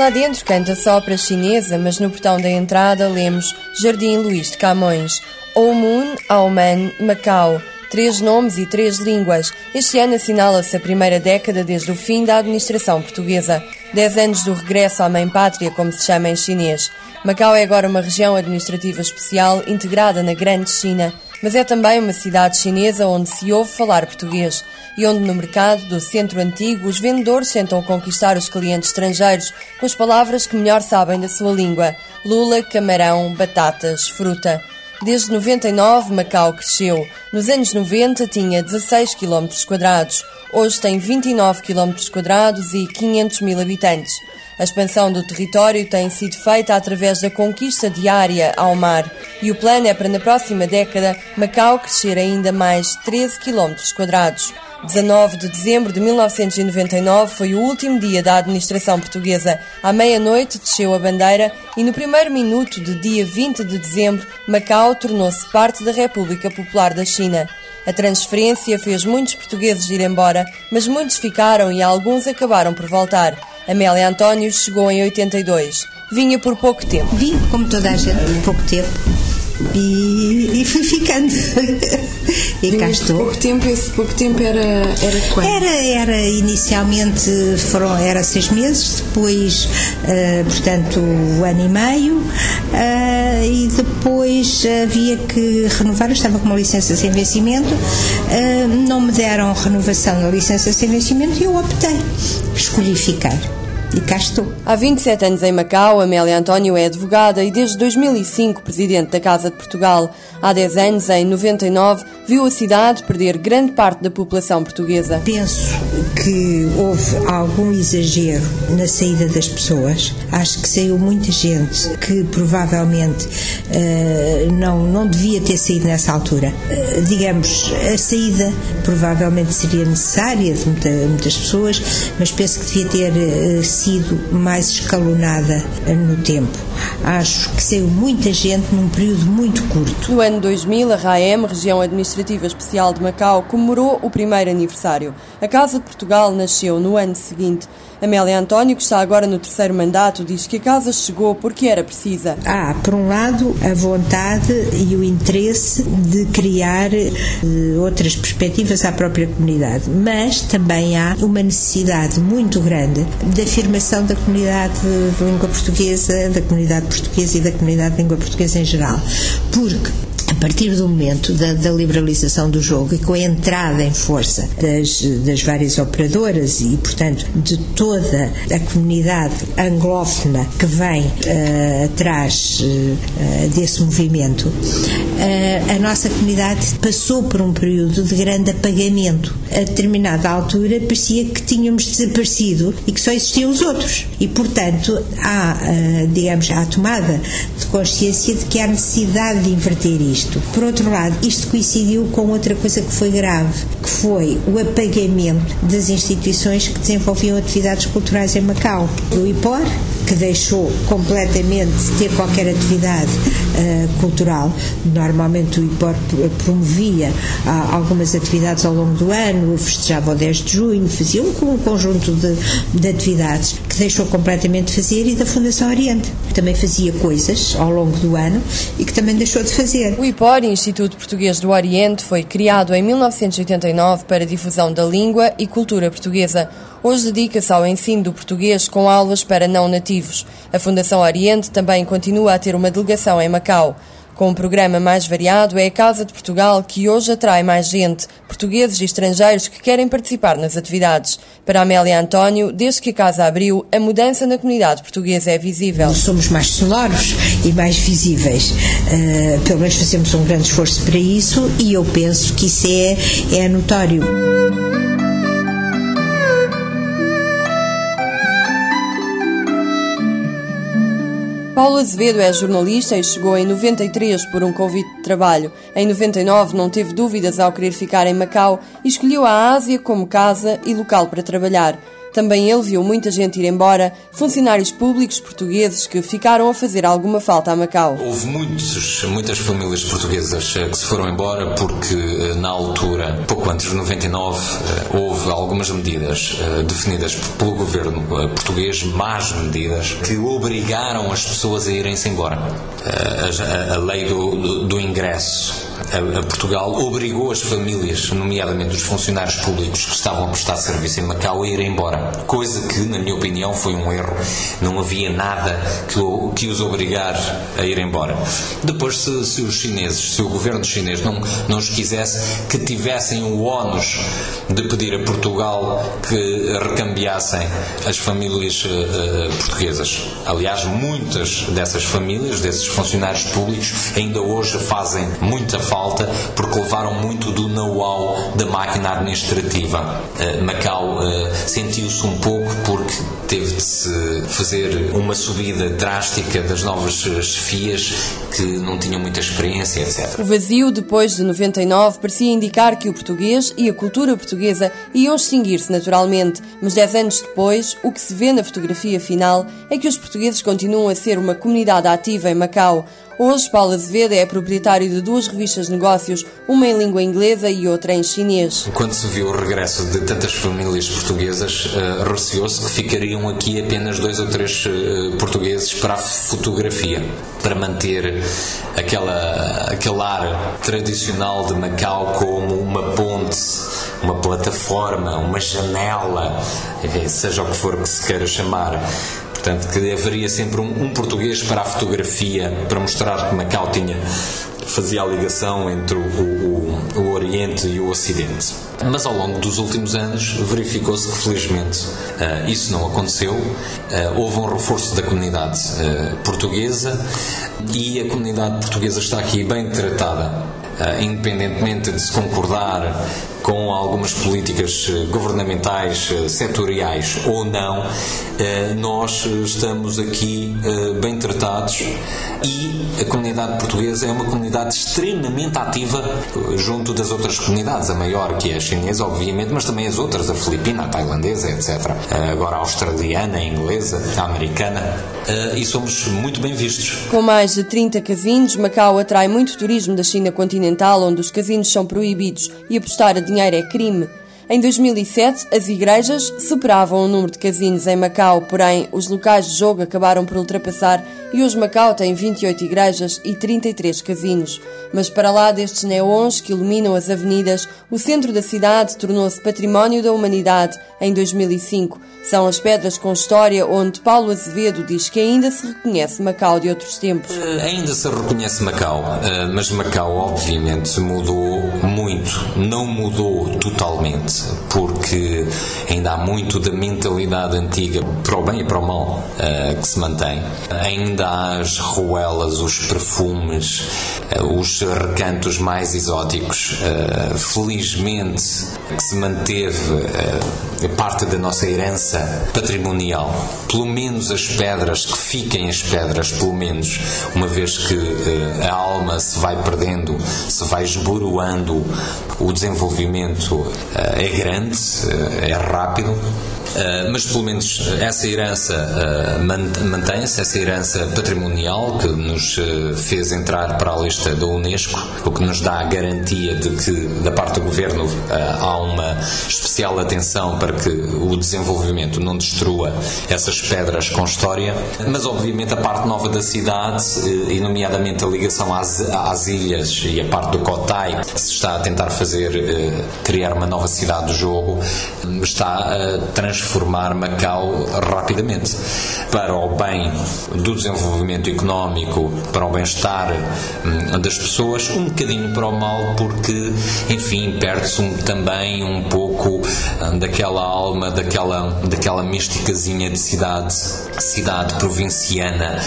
Lá dentro canta sopra chinesa, mas no portão da entrada lemos Jardim Luís de Camões, Oumun, Auman, Macau, três nomes e três línguas. Este ano assinala-se a primeira década desde o fim da administração portuguesa. Dez anos do regresso à mãe pátria, como se chama em chinês. Macau é agora uma região administrativa especial integrada na Grande China, mas é também uma cidade chinesa onde se ouve falar português e onde no mercado do centro antigo os vendedores tentam conquistar os clientes estrangeiros com as palavras que melhor sabem da sua língua: lula, camarão, batatas, fruta. Desde 99, Macau cresceu. Nos anos 90 tinha 16 km. Hoje tem 29 km e 500 mil habitantes. A expansão do território tem sido feita através da conquista diária ao mar e o plano é para na próxima década Macau crescer ainda mais 13 km quadrados. 19 de dezembro de 1999 foi o último dia da administração portuguesa. À meia-noite desceu a bandeira e no primeiro minuto de dia 20 de dezembro, Macau tornou-se parte da República Popular da China. A transferência fez muitos portugueses ir embora, mas muitos ficaram e alguns acabaram por voltar. Amélia António chegou em 82. Vinha por pouco tempo. Vim, como toda a gente, por pouco tempo. E, e fui ficando. e cá estou. Pouco tempo, esse pouco tempo era, era quando? Era, era inicialmente foram, era seis meses, depois, uh, portanto, um ano e meio, uh, e depois havia que renovar, eu estava com uma licença sem vencimento, uh, não me deram renovação da licença sem vencimento e eu optei, escolhi ficar. E cá estou. Há 27 anos em Macau, Amélia António é advogada e desde 2005 presidente da Casa de Portugal. Há 10 anos, em 99, viu a cidade perder grande parte da população portuguesa. Penso que houve algum exagero na saída das pessoas. Acho que saiu muita gente que provavelmente uh, não, não devia ter saído nessa altura. Uh, digamos, a saída provavelmente seria necessária de muita, muitas pessoas, mas penso que devia ter uh, sido mais escalonada no tempo. Acho que saiu muita gente num período muito curto. No ano 2000, a RAEM, Região Administrativa Especial de Macau, comemorou o primeiro aniversário. A Casa de Portugal nasceu no ano seguinte. Amélia António, que está agora no terceiro mandato, diz que a casa chegou porque era precisa. Há, por um lado, a vontade e o interesse de criar uh, outras perspectivas à própria comunidade, mas também há uma necessidade muito grande de afirmação da comunidade de língua portuguesa, da comunidade portuguesa e da comunidade de língua portuguesa em geral. Porque a partir do momento da, da, liberalização do jogo e com a entrada em força das, das várias operadoras e, portanto, de toda a comunidade anglófona que vem uh, atrás uh, desse movimento, uh, a nossa comunidade passou por um período de grande apagamento. A determinada altura parecia que tínhamos desaparecido e que só existiam os outros. E, portanto, há, digamos, há a tomada de consciência de que há necessidade de inverter isto isto. Por outro lado, isto coincidiu com outra coisa que foi grave, que foi o apagamento das instituições que desenvolviam atividades culturais em Macau. O IPOR, que deixou completamente de ter qualquer atividade uh, cultural. Normalmente o IPOR promovia uh, algumas atividades ao longo do ano, festejava o 10 de junho, fazia um, um conjunto de, de atividades que deixou completamente de fazer e da Fundação Oriente, também fazia coisas ao longo do ano e que também deixou de fazer. O IPOR, Instituto Português do Oriente, foi criado em 1989 para difusão da língua e cultura portuguesa. Hoje dedica-se ao ensino do português com aulas para não nativos. A Fundação Oriente também continua a ter uma delegação em Macau. Com um programa mais variado, é a Casa de Portugal que hoje atrai mais gente, portugueses e estrangeiros que querem participar nas atividades. Para Amélia António, desde que a casa abriu, a mudança na comunidade portuguesa é visível. Somos mais sonoros e mais visíveis. Uh, pelo menos fazemos um grande esforço para isso e eu penso que isso é, é notório. Paulo Azevedo é jornalista e chegou em 93 por um convite de trabalho. Em 99 não teve dúvidas ao querer ficar em Macau e escolheu a Ásia como casa e local para trabalhar. Também ele viu muita gente ir embora, funcionários públicos portugueses que ficaram a fazer alguma falta a Macau. Houve muitos, muitas famílias portuguesas que se foram embora porque, na altura, pouco antes de 99, houve algumas medidas definidas pelo governo português, más medidas, que obrigaram as pessoas a irem-se embora. A lei do, do, do ingresso a, Portugal obrigou as famílias, nomeadamente os funcionários públicos que estavam a prestar serviço em Macau, a ir embora. Coisa que, na minha opinião, foi um erro. Não havia nada que, que os obrigar a ir embora. Depois, se, se, os chineses, se o governo chinês não, não os quisesse, que tivessem o ónus de pedir a Portugal que recambiassem as famílias uh, portuguesas. Aliás, muitas dessas famílias, desses funcionários públicos, ainda hoje fazem muita falta porque levaram muito do know-how da máquina administrativa. Uh, Macau uh, sentiu-se um pouco porque teve de se fazer uma subida drástica das novas chefias que não tinham muita experiência, etc. O vazio depois de 99 parecia indicar que o português e a cultura portuguesa iam extinguir-se naturalmente, mas dez anos depois, o que se vê na fotografia final é que os portugueses continuam a ser uma comunidade ativa em Macau. Hoje, Paulo Azevedo é proprietário de duas revistas de negócios, uma em língua inglesa e outra em chinês. Quando se viu o regresso de tantas famílias portuguesas, uh, receou-se que ficariam aqui apenas dois ou três uh, portugueses para a fotografia, para manter aquela, aquele ar tradicional de Macau como uma ponte uma plataforma, uma janela, eh, seja o que for que se queira chamar, Portanto, que haveria sempre um, um, português para a fotografia, para mostrar que Macau tinha, fazia a ligação entre o, o, o Oriente e o Ocidente. Mas ao longo dos últimos anos verificou-se que, felizmente, uh, isso não aconteceu. Uh, houve um reforço da comunidade uh, portuguesa e a comunidade portuguesa está aqui bem tratada. Independentemente de se concordar com algumas políticas eh, governamentais eh, setoriais ou não, eh, nós estamos aqui bem tratados e a comunidade portuguesa é uma comunidade extremamente ativa junto das outras comunidades, a maior que é a chinesa, obviamente, mas também as outras, a filipina, a tailandesa, etc. Agora a australiana, a inglesa, a americana, e somos muito bem vistos. Com mais de 30 casinos, Macau atrai muito turismo da China continental, onde os casinos são proibidos e apostar a dinheiro é crime. Em 2007, as igrejas superavam o número de casinos em Macau, porém, os locais de jogo acabaram por ultrapassar e hoje Macau tem 28 igrejas e 33 casinos. Mas para lá destes neons que iluminam as avenidas, o centro da cidade tornou-se património da humanidade em 2005. São as pedras com história onde Paulo Azevedo diz que ainda se reconhece Macau de outros tempos. Uh, ainda se reconhece Macau, uh, mas Macau obviamente mudou muito. Não mudou totalmente, porque ainda há muito da mentalidade antiga, para o bem e para o mal, uh, que se mantém. Ainda há as ruelas, os perfumes, os recantos mais exóticos. Felizmente que se manteve parte da nossa herança patrimonial. Pelo menos as pedras, que fiquem as pedras, pelo menos, uma vez que a alma se vai perdendo, se vai esboroando, o desenvolvimento é grande, é rápido, Uh, mas pelo menos essa herança uh, mantém-se, essa herança patrimonial que nos fez entrar para a lista da Unesco, o que nos dá a garantia de que, da parte do governo, há uma especial atenção para que o desenvolvimento não destrua essas pedras com história, mas obviamente a parte nova da cidade, e nomeadamente a ligação às, às ilhas e a parte do Cotai, que se está a tentar fazer, criar uma nova cidade do jogo, está a transformar transformar Macau rapidamente para o bem do desenvolvimento económico, para o bem-estar hum, das pessoas, um bocadinho para o mal, porque, enfim, perde-se também um pouco hum, daquela alma, daquela, daquela místicazinha de cidade, cidade provinciana,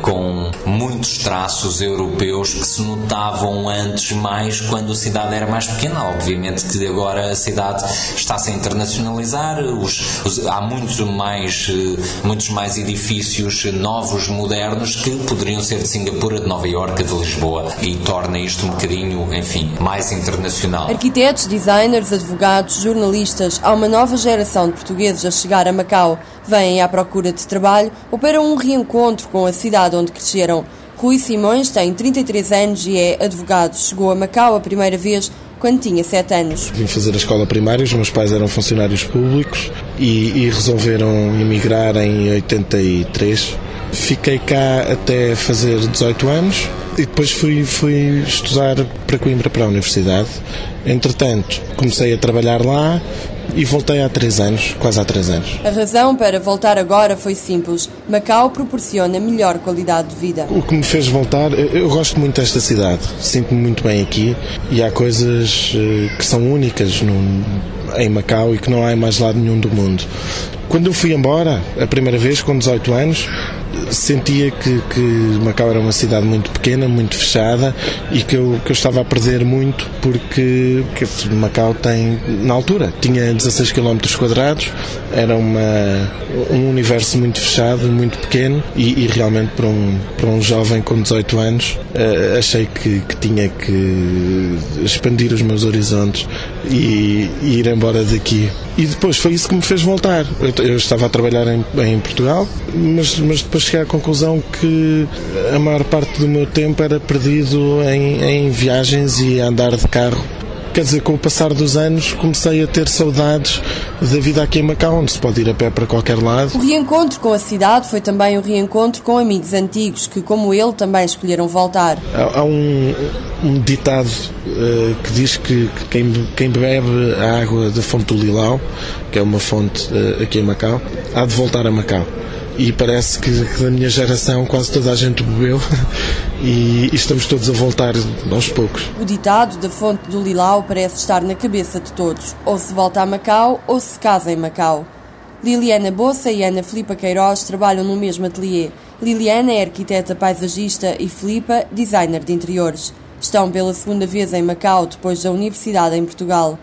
com muitos traços europeus que se notavam antes mais quando a cidade era mais pequena. Obviamente que agora a cidade está-se a internacionalizar, os, há muitos mais, eh, muitos mais edifícios novos, modernos, que poderiam ser de Singapura, de Nova Iorque, de Lisboa e torna isto um bocadinho, enfim, mais internacional. Arquitetos, designers, advogados, jornalistas, há uma nova geração de portugueses a chegar a Macau, vêm à procura de trabalho ou para um reencontro com a cidade onde cresceram. Rui Simões tem 33 anos e é advogado. Chegou a Macau a primeira vez quando tinha 7 anos. Vim fazer a escola primária, os meus pais eram funcionários públicos e, e resolveram emigrar em 83. Fiquei cá até fazer 18 anos e depois fui, fui estudar para Coimbra, para a universidade. Entretanto, comecei a trabalhar lá, e voltei há três anos, quase há três anos. A razão para voltar agora foi simples. Macau proporciona melhor qualidade de vida. O que me fez voltar, eu gosto muito desta cidade, sinto-me muito bem aqui e há coisas eh, que são únicas no, em Macau e que não há em mais lado nenhum do mundo. Quando eu fui embora, a primeira vez, com 18 anos, sentia que, que Macau era uma cidade muito pequena, muito fechada e que eu, que eu estava a perder muito porque Macau tem, na altura, tinha 16 km quadrados, era uma, um universo muito fechado, muito pequeno e, e realmente para um, para um jovem com 18 anos uh, achei que, que, tinha que expandir os meus horizontes e, e, ir embora daqui. E depois foi isso que me fez voltar. Eu, eu estava a trabalhar em, em Portugal, mas, mas depois cheguei à conclusão que a maior parte do meu tempo era perdido em, em viagens e andar de carro Quer dizer, com o passar dos anos comecei a ter saudades da vida aqui em Macau, onde se pode ir a pé para qualquer lado. O reencontro com a cidade foi também um reencontro com amigos antigos que, como ele, também escolheram voltar. Há, há um, um, ditado uh, que diz que, que quem, quem, bebe a água da fonte do Lilau, que é uma fonte uh, aqui em Macau, há de voltar a Macau e parece que, da minha geração quase toda a gente bebeu e, e, estamos todos a voltar aos poucos. O ditado da fonte do Lilau parece estar na cabeça de todos. Ou se volta a Macau ou se casa em Macau. Liliana Bossa e Ana Filipa Queiroz trabalham no mesmo ateliê. Liliana é arquiteta paisagista e Filipa, designer de interiores. Estão pela segunda vez em Macau depois da universidade em Portugal.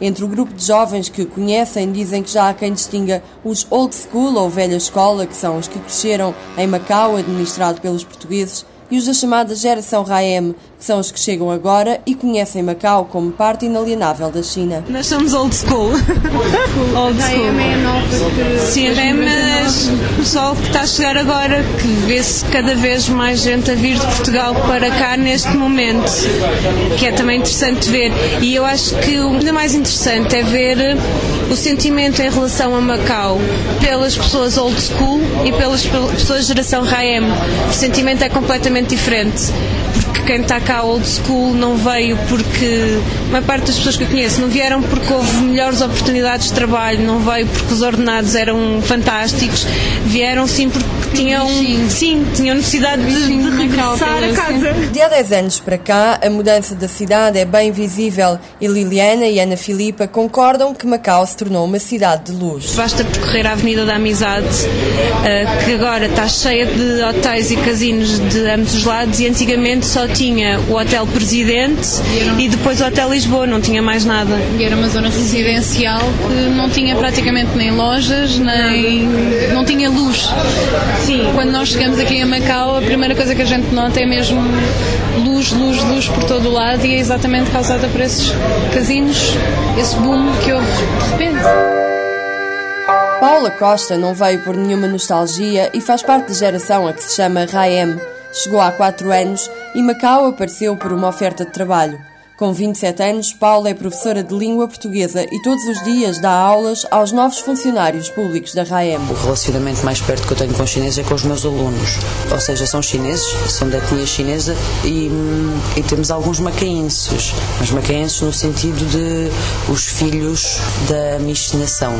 Entre o grupo de jovens que conhecem, dizem que já há quem distinga os old school ou velha escola, que são os que cresceram em Macau, administrado pelos portugueses, e os da chamada geração Raem, são os que chegam agora e conhecem Macau como parte inalienável da China. Nós somos old school. old school. é nova Sim, é o pessoal que está a chegar agora, que vê-se cada vez mais gente a vir de Portugal para cá neste momento, que é também interessante ver. E eu acho que o ainda mais interessante é ver o sentimento em relação a Macau pelas pessoas old school e pelas pessoas geração Raem. O sentimento é completamente diferente porque quem está cá old school não veio porque a maior parte das pessoas que eu conheço não vieram porque houve melhores oportunidades de trabalho, não veio porque os ordenados eram fantásticos, vieram sim porque tinham, sim, tinham necessidade de, de regressar a casa. De há 10 anos para cá, a mudança da cidade é bem visível e Liliana e Ana Filipa concordam que Macau se tornou uma cidade de luz. Basta percorrer a Avenida da Amizade, eh, que agora está cheia de hotéis e casinos de ambos os lados e antigamente só tinha o Hotel Presidente e depois o Hotel Lisboa, não tinha mais nada. E era uma zona residencial que não tinha praticamente nem lojas, nem não tinha luz. Sim. Quando nós chegamos aqui a Macau, a primeira coisa que a gente nota é mesmo luz, luz, luz por todo o lado e é exatamente causada por esses casinos, esse boom que houve de repente. Paula Costa não veio por nenhuma nostalgia e faz parte da geração a que se chama Raem. Chegou há quatro anos e Macau apareceu por uma oferta de trabalho. Com 27 anos, Paula é professora de língua portuguesa e todos os dias dá aulas aos novos funcionários públicos da RAEM. O relacionamento mais perto que eu tenho com os chineses é com os meus alunos. Ou seja, são chineses, são da etnia chinesa e, e temos alguns macaenses. Mas macaenses no sentido de os filhos da miscigenação.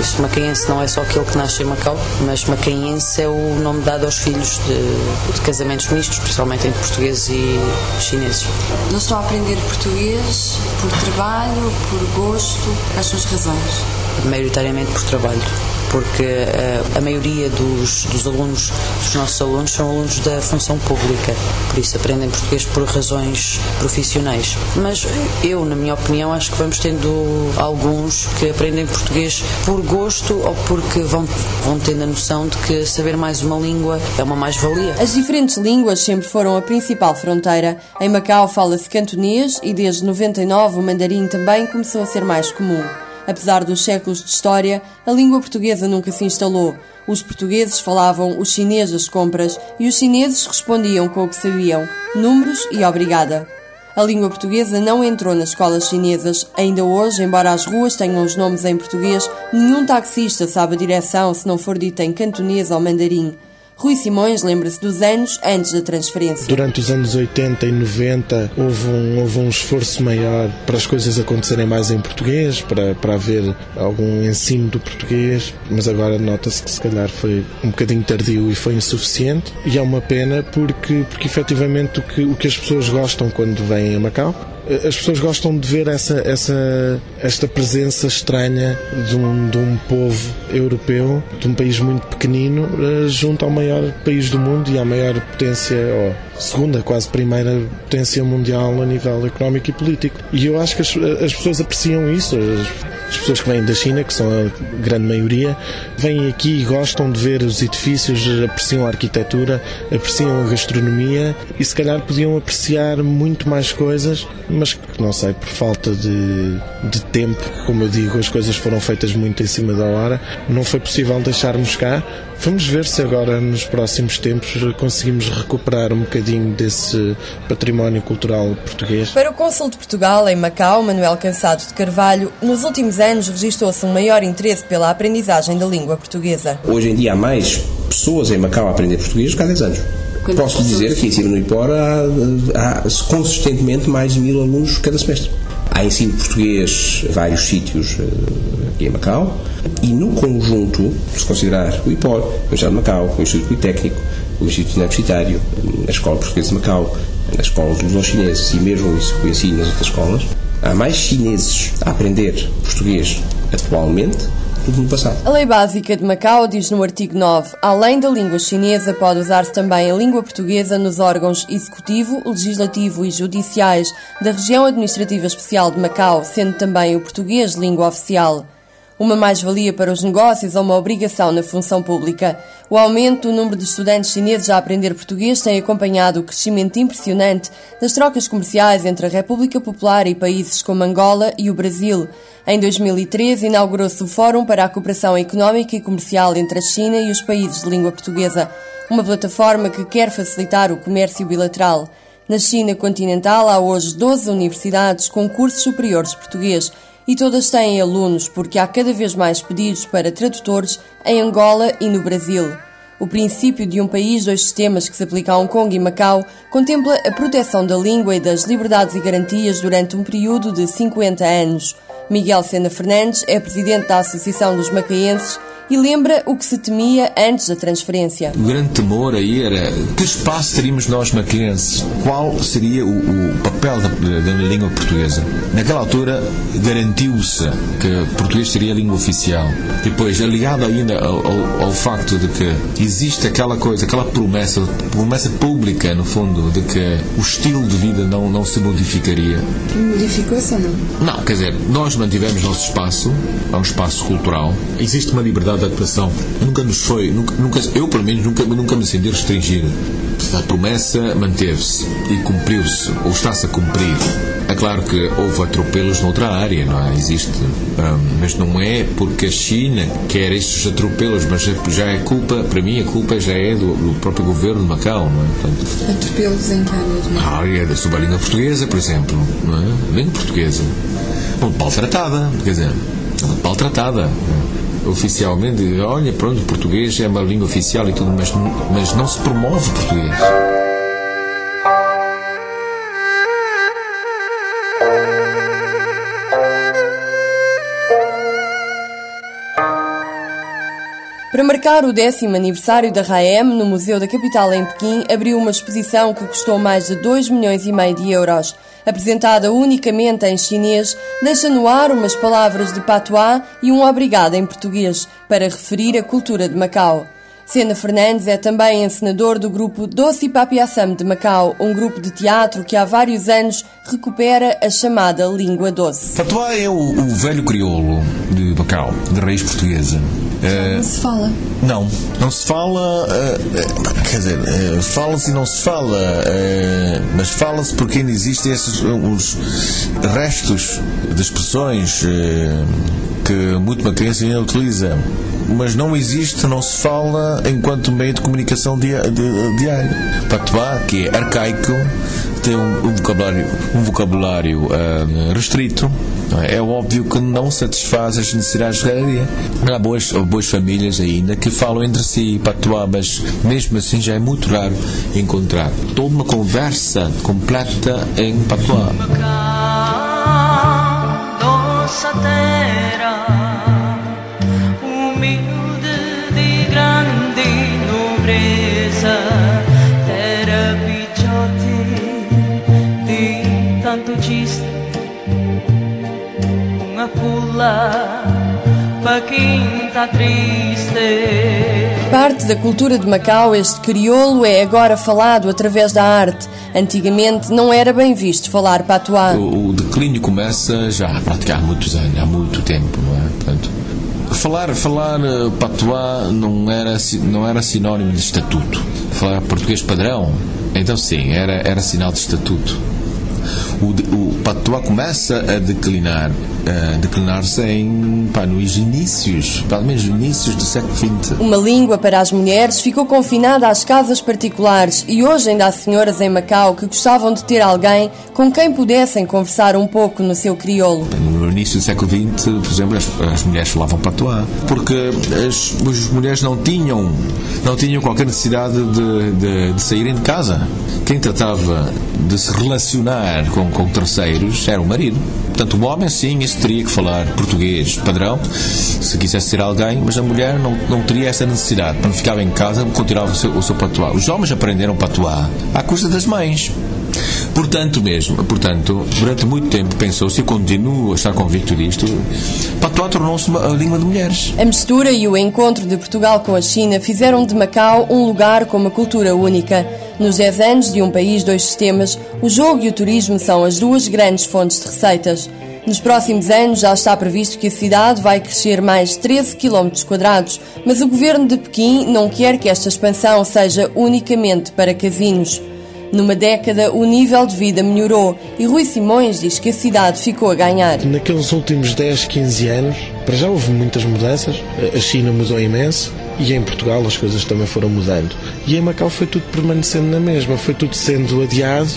Este macaense não é só aquele que nasce em Macau, mas macaense é o nome dado aos filhos de, de casamentos mistos, principalmente entre portugueses e chineses. Não estou a aprender português português por trabalho, por gosto? Quais são as razões? Maioritariamente por trabalho porque uh, a maioria dos, dos alunos, dos nossos alunos, são alunos da função pública, por isso aprendem português por razões profissionais. Mas eu, na minha opinião, acho que vamos tendo alguns que aprendem português por gosto ou porque vão, vão tendo a noção de que saber mais uma língua é uma mais-valia. As diferentes línguas sempre foram a principal fronteira. Em Macau fala-se cantonês e desde 99 o mandarim também começou a ser mais comum. Apesar dos séculos de história, a língua portuguesa nunca se instalou. Os portugueses falavam o chinês das compras e os chineses respondiam com o que sabiam: números e obrigada. A língua portuguesa não entrou nas escolas chinesas. Ainda hoje, embora as ruas tenham os nomes em português, nenhum taxista sabe a direção se não for dita em cantonês ou mandarim. Rui Simões lembra-se dos anos antes da transferência. Durante os anos 80 e 90 houve um, houve um esforço maior para as coisas acontecerem mais em português, para, para haver algum ensino do português, mas agora nota-se que se calhar foi um bocadinho tardio e foi insuficiente. E é uma pena porque, porque efetivamente o que, o que as pessoas gostam quando vêm a Macau as pessoas gostam de ver essa, essa, esta presença estranha de um, de um povo europeu, de um país muito pequenino, eh, junto ao maior país do mundo e à maior potência, ou segunda, quase primeira potência mundial a nível económico e político. E eu acho que as, as pessoas apreciam isso. As pessoas que vêm da China, que são a grande maioria, vêm aqui e gostam de ver os edifícios, apreciam a arquitetura, apreciam a gastronomia e se calhar podiam apreciar muito mais coisas, mas não sei, por falta de, de tempo, como eu digo, as coisas foram feitas muito em cima da hora, não foi possível deixarmos cá. Vamos ver se agora, nos próximos tempos, conseguimos recuperar um bocadinho desse património cultural português. Para o Cônsul de Portugal, em Macau, Manuel Cansado de Carvalho, nos últimos anos registrou-se um maior interesse pela aprendizagem da língua portuguesa. Hoje em dia há mais pessoas em Macau a aprender português do que há 10 anos. Posso dizer que em cima no IPOR há, há consistentemente mais de mil alunos cada semestre. Há ensino português em vários sítios eh, aqui em Macau e no conjunto, se considerar o IPOR, o Universidade de Macau, o Instituto Politécnico, o Instituto Universitário, a Escola Portuguesa de Macau, as escolas dos chineses e mesmo o ensino nas outras escolas, há mais chineses a aprender português atualmente do que no passado. A Lei Básica de Macau diz no artigo 9: além da língua chinesa, pode usar-se também a língua portuguesa nos órgãos executivo, legislativo e judiciais da Região Administrativa Especial de Macau, sendo também o português língua oficial uma mais-valia para os negócios ou uma obrigação na função pública. O aumento do número de estudantes chineses a aprender português tem acompanhado o crescimento impressionante das trocas comerciais entre a República Popular e países como Angola e o Brasil. Em 2013, inaugurou-se o Fórum para a Cooperação Económica e Comercial entre a China e os países de língua portuguesa, uma plataforma que quer facilitar o comércio bilateral. Na China continental há hoje 12 universidades com cursos superiores de português e todas têm alunos porque há cada vez mais pedidos para tradutores em Angola e no Brasil. O princípio de um país, dois sistemas que se aplica a Hong Kong e Macau contempla a proteção da língua e das liberdades e garantias durante um período de 50 anos. Miguel Sena Fernandes é presidente da Associação dos Macaenses e lembra o que se temia antes da transferência. O grande temor aí era que espaço teríamos nós maquenses? Qual seria o, o papel da, da, língua portuguesa? Naquela altura garantiu-se que português seria a língua oficial. Depois, ligado ainda ao, ao, ao, facto de que existe aquela coisa, aquela promessa, promessa pública, no fundo, de que o estilo de vida não, não se modificaria. Modificou-se ou não? Não, quer dizer, nós mantivemos nosso espaço, é um espaço cultural. Existe uma liberdade de atuação. Nunca nos foi, nunca, nunca, eu pelo menos nunca, nunca me senti restringido. A promessa manteve-se e cumpriu-se, ou está-se a cumprir. É claro que houve atropelos noutra área, não é? Existe. Um, mas não é porque a China quer estes atropelos, mas já é culpa, para mim a culpa já é do, do próprio governo de Macau, não é? Portanto, atropelos em que área? A área da subalíngua portuguesa, por exemplo, não é? Língua portuguesa. Bom, tratada, quer dizer, tratada oficialmente, olha, pronto, português é uma língua oficial e tudo, mas, mas não se promove português. Para marcar o décimo aniversário da RAEM, no Museu da Capital em Pequim, abriu uma exposição que custou mais de 2 milhões e meio de euros. Apresentada unicamente em chinês, deixa no ar umas palavras de patois e um obrigado em português, para referir a cultura de Macau. Sena Fernandes é também encenador do grupo Doce Papiaçam de Macau, um grupo de teatro que há vários anos recupera a chamada língua doce. Patois é o, o velho crioulo de Macau, de raiz portuguesa. Uh, não se fala? Não, não se fala. Uh, quer dizer, uh, fala-se e não se fala, mas fala-se porque ainda existem esses os restos de expressões que muito uma criança ainda utiliza mas não existe, não se fala enquanto meio de comunicação diário. Patois, que é arcaico, tem um, um vocabulário, um vocabulário uh, restrito. É? é óbvio que não satisfaz as necessidades de cada dia. Há boas, boas famílias ainda que falam entre si patois, mas mesmo assim já é muito raro encontrar toda uma conversa completa em patois. Parte da cultura de Macau, este crioulo é agora falado através da arte. Antigamente não era bem visto falar patois. O, o declínio começa já a praticar há muitos anos, há muito tempo, não é? Portanto, falar falar eh, patois não era não era sinónimo de estatuto. Falar português padrão, então sim, era era sinal de estatuto o, o patois começa a declinar, a declinar-se em, pá, nos inícios, pelo menos inícios do século XX. Uma língua para as mulheres ficou confinada às casas particulares e hoje ainda há senhoras em Macau que gostavam de ter alguém com quem pudessem conversar um pouco no seu crioulo. No início do século XX, por exemplo, as, as mulheres falavam patois, porque as, as, mulheres não tinham, não tinham qualquer necessidade de, de, de saírem de casa. Quem tratava de se relacionar com, com terceiros era o marido. Portanto, o homem, sim, isso teria que falar português padrão, se quisesse ser alguém, mas a mulher não, não teria essa necessidade. Quando ficava em casa, continuava o seu, o seu patois. Os homens aprenderam patois à custa das mães. Portanto, mesmo, portanto, durante muito tempo pensou-se e continuo a estar convicto disto, patois tornou-se a língua de mulheres. A mistura e o encontro de Portugal com a China fizeram de Macau um lugar com uma cultura única. Nos 10 anos de um país, dois sistemas, o jogo e o turismo são as duas grandes fontes de receitas. Nos próximos anos já está previsto que a cidade vai crescer mais 13 km mas o governo de Pequim não quer que esta expansão seja unicamente para casinos. Numa década, o nível de vida melhorou e Rui Simões diz que a cidade ficou a ganhar. Naqueles últimos 10, 15 anos, para já houve muitas mudanças. A China mudou imenso e em Portugal as coisas também foram mudando. E em Macau foi tudo permanecendo na mesma, foi tudo sendo adiado.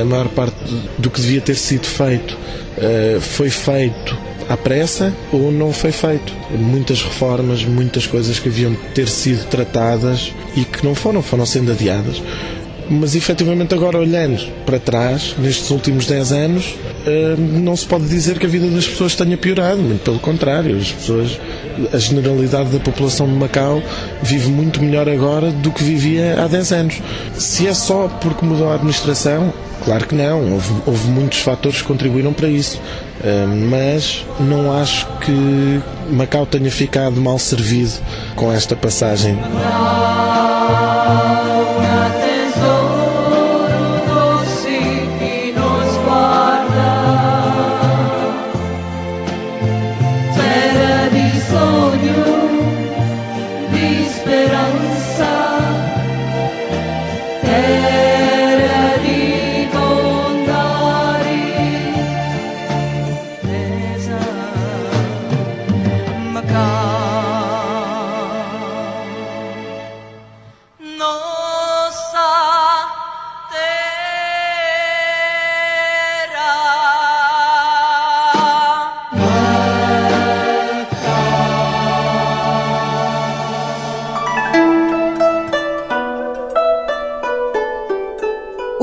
A maior parte do que devia ter sido feito eh, foi feito à pressa ou não foi feito. Muitas reformas, muitas coisas que haviam de ter sido tratadas e que não foram, foram sendo adiadas. Mas efetivamente, agora olhando para trás, nestes últimos 10 anos, eh, não se pode dizer que a vida das pessoas tenha piorado, muito pelo contrário. As pessoas, a generalidade da população de Macau vive muito melhor agora do que vivia há 10 anos. Se é só porque mudou a administração, claro que não. Houve, houve muitos fatores que contribuíram para isso. Eh, mas não acho que Macau tenha ficado mal servido com esta passagem.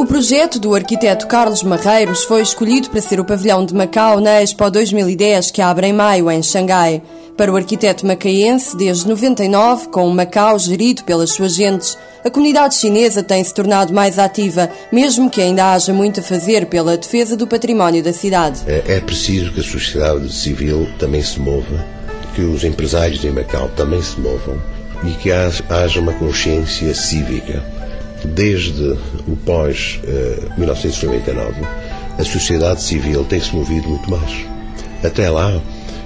Projeto do arquiteto Carlos Marreiros foi escolhido para ser o pavilhão de Macau na Expo 2010 que abre em maio em Xangai. Para o arquiteto macaense, desde 99, com o Macau gerido pelas suas gentes, a comunidade chinesa tem se tornado mais ativa, mesmo que ainda haja muito a fazer pela defesa do património da cidade. É, é preciso que a sociedade civil também se mova, que os empresários em Macau também se movam e que haja uma consciência cívica. Desde o pós-1999, eh, a sociedade civil tem se movido muito mais. Até lá,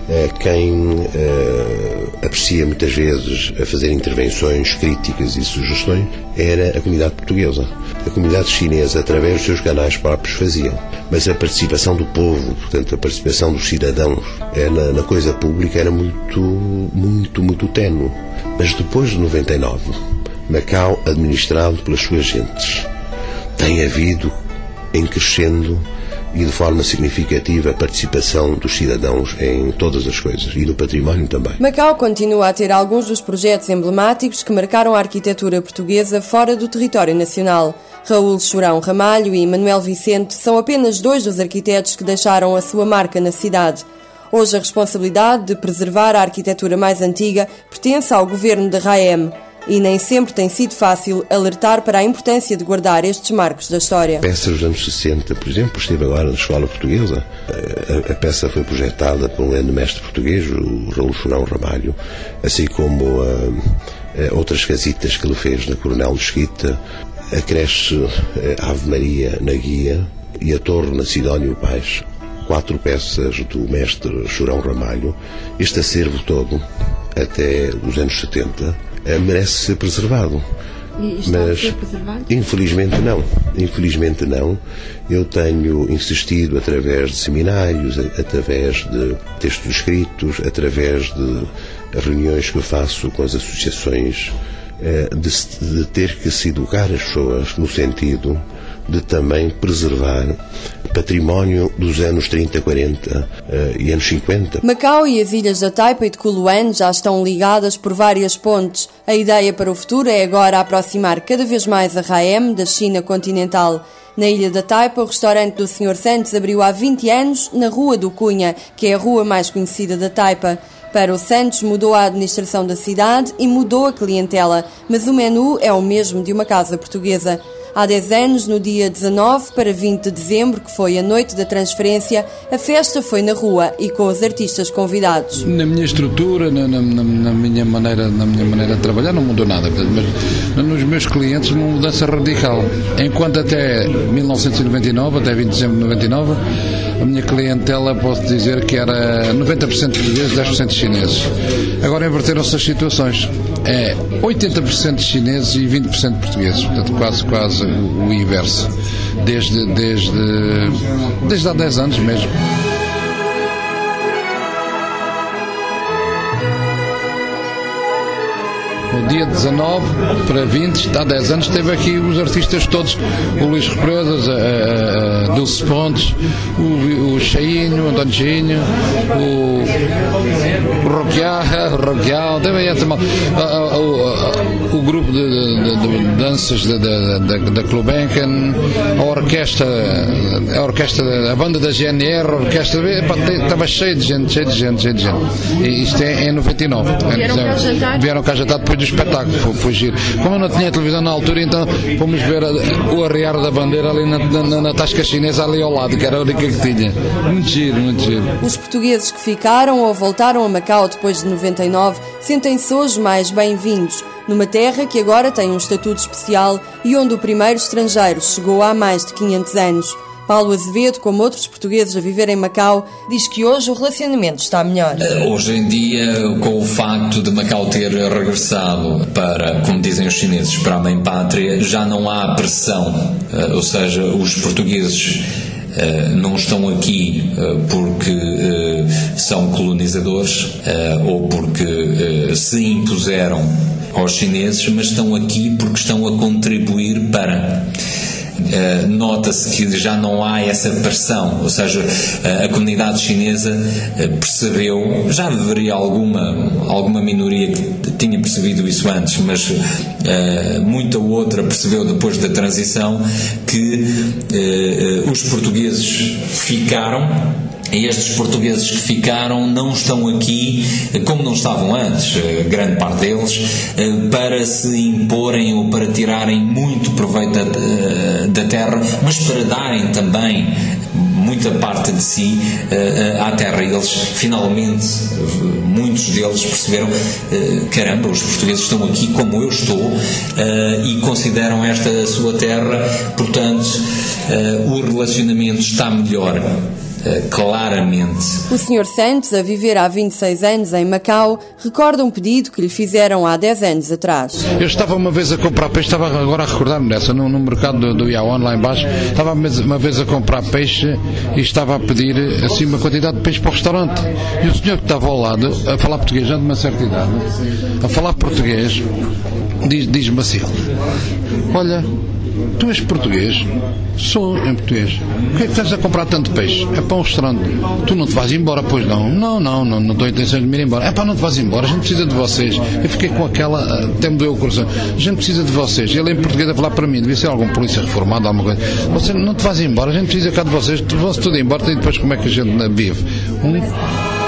eh, quem eh, aprecia muitas vezes a fazer intervenções críticas e sugestões era a comunidade portuguesa. A comunidade chinesa, através dos seus canais próprios, fazia. Mas a participação do povo, portanto, a participação dos cidadãos na coisa pública era muito, muito, muito tenue. Mas depois de 99, Macau, administrado pelas suas gentes, tem havido em crescendo e de forma significativa a participação dos cidadãos em todas as coisas e no património também. Macau continua a ter alguns dos projetos emblemáticos que marcaram a arquitetura portuguesa fora do território nacional. Raul Chorão Ramalho e Manuel Vicente são apenas dois dos arquitetos que deixaram a sua marca na cidade. Hoje a responsabilidade de preservar a arquitetura mais antiga pertence ao governo de Raem e nem sempre tem sido fácil alertar para a importância de guardar estes marcos da história. Peças dos anos 60, por exemplo, esteve agora na Escola Portuguesa. A, a peça foi projetada por um grande mestre português, o Raul Chunão Ramalho, assim como a, outras casitas que ele fez na Coronel Mesquita, a creche Ave Maria na Guia e a Torre na Sidónio Paz quatro peças do mestre Churão Ramalho, este acervo todo, até os anos 70, eh, merece ser preservado. Mas infelizmente não, infelizmente não. Eu tenho insistido através de seminários, através de textos escritos, através de reuniões que eu faço com as associações, eh, de, de ter que se educar as pessoas no sentido de também preservar património dos anos 30, 40 uh, e anos 50. Macau e as ilhas da Taipa e de Kuluan já estão ligadas por várias pontes. A ideia para o futuro é agora aproximar cada vez mais a Raem da China continental. Na Ilha da Taipa, o restaurante do Sr. Santos abriu há 20 anos na Rua do Cunha, que é a rua mais conhecida da Taipa. Para o Santos mudou a administração da cidade e mudou a clientela, mas o menu é o mesmo de uma casa portuguesa. Há 10 anos, no dia 19 para 20 de dezembro, que foi a noite da transferência, a festa foi na rua e com os artistas convidados. Na minha estrutura, na, na, na minha, maneira, na minha maneira de trabalhar, não mudou nada, mas nos meus clientes, uma mudança radical. Enquanto até 1999, até 20 de dezembro de 99, a minha clientela, posso dizer que era 90% portugueses, 10% chineses. Agora inverteram-se as situações. É 80% chineses e 20% portugueses. Portanto, quase, quase o, inverso. Desde, desde, desde há 10 anos mesmo. No dia 19 para 20, há 10 anos, teve aqui os artistas todos, o Luís Represas, a, a, a Dulce Pontes, o, o Cheinho, o António Cheinho, o, o Roquial, o Roquial, teve aí o, o grupo de, de, de danças da, Klubenken, a orquestra, a orquestra, a banda da GNR, a orquestra, estava cheio de gente, cheio de gente, cheio de gente. E isto é em 99. Vieram cá jantar? Vieram cá jantar depois do espetáculo, foi, foi giro. Como eu não tinha televisão na altura, então fomos ver a, o arrear da bandeira ali na, na, na, tasca chinesa ali ao lado, que era a única que tinha. Muito giro, muito giro. Os portugueses que ficaram ou voltaram a Macau depois de 99 sentem-se hoje mais bem-vindos numa terra que agora tem um estatuto especial e onde o primeiro estrangeiro chegou há mais de 500 anos. Paulo Azevedo, como outros portugueses a viver em Macau, diz que hoje o relacionamento está melhor. Eh, hoje em dia, com o facto de Macau ter regressado para, como dizem os chineses, para a mãe pátria, já não há pressão. Eh, ou seja, os portugueses Uh, não estão aqui porque são colonizadores ou porque se impuseram aos chineses, mas estão aqui porque estão a contribuir para Uh, nota-se que já não há essa pressão, ou seja, uh, a comunidade chinesa uh, percebeu, já haveria alguma, alguma minoria que tinha percebido isso antes, mas muita outra percebeu depois da transição que os portugueses ficaram estes portugueses que ficaram não estão aqui, como não estavam antes, grande parte deles, para se imporem ou para tirarem muito proveito da, da terra, mas para darem também muita parte de si à terra. Eles finalmente, muitos deles perceberam: caramba, os portugueses estão aqui como eu estou e consideram esta a sua terra, portanto, o relacionamento está melhor. Eh, claramente. O Sr. Santos, a viver há 26 anos em Macau, recorda um pedido que lhe fizeram há 10 anos atrás. Eu estava uma vez a comprar peixe, estava agora a recordar-me dessa, no, no, mercado do, do lá embaixo, estava uma vez a comprar peixe e estava a pedir assim uma quantidade de peixe para o restaurante. E o senhor que estava ao lado, a falar português, já de uma certa idade, a falar português, diz-me diz assim: Olha, Tu és português? Sou em português. Por que é que estás a comprar tanto peixe? É para um restaurante. Tu não te vais embora, pois não? Não, não, não, não a intenção de me ir embora. É para não te vais embora, a gente precisa de vocês. Eu fiquei com aquela, até me doeu o coração. A gente precisa de vocês. Ele em português a falar para mim, devia ser algum polícia reformado, alguma coisa. Você não te vais embora, a gente precisa cá de vocês. Vão-se tudo embora e depois como é que a gente vive? Um,